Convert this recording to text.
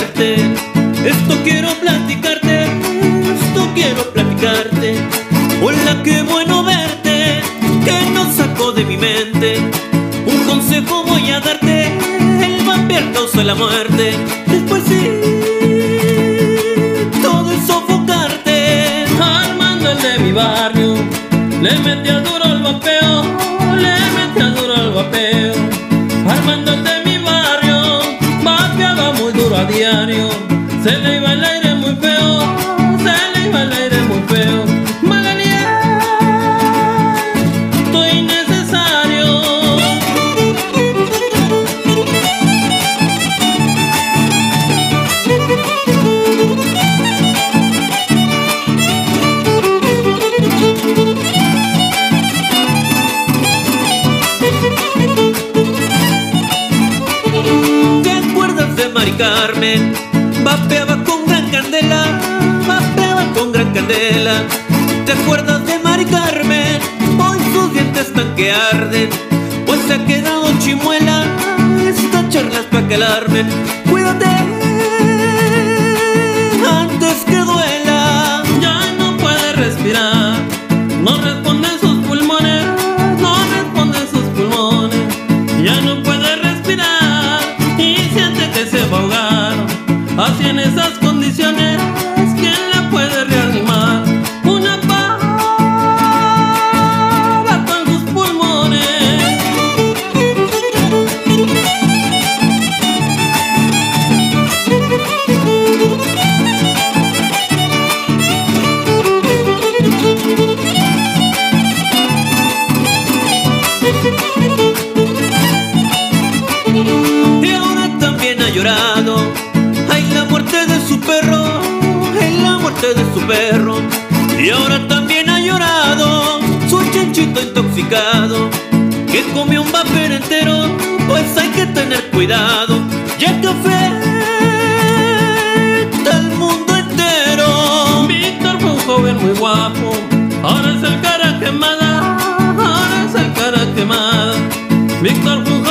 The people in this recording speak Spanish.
Esto quiero platicarte, esto quiero platicarte. Hola, qué bueno verte, que no sacó de mi mente. Un consejo voy a darte, el vampiro causa la muerte. Después sí, todo es sofocarte. Armando el de mi barrio, le metió duro al vapeo, le metió duro al vapeo. Mari Carmen? Vapeaba con gran candela, vapeaba con gran candela. ¿Te acuerdas de Mari Carmen? Hoy sus dientes están que arden, pues se ha quedado chimuela. Esta charla es pa' que alarmen. Cuídate in his. Su perro. Ay, la muerte de su perro. Y ahora también ha llorado. Su chanchito intoxicado. Que comió un vapor entero. Pues hay que tener cuidado. Ya que afecta al mundo entero. Víctor fue un joven muy guapo, ahora es el cara quemada, ahora es el cara quemada. Víctor fue un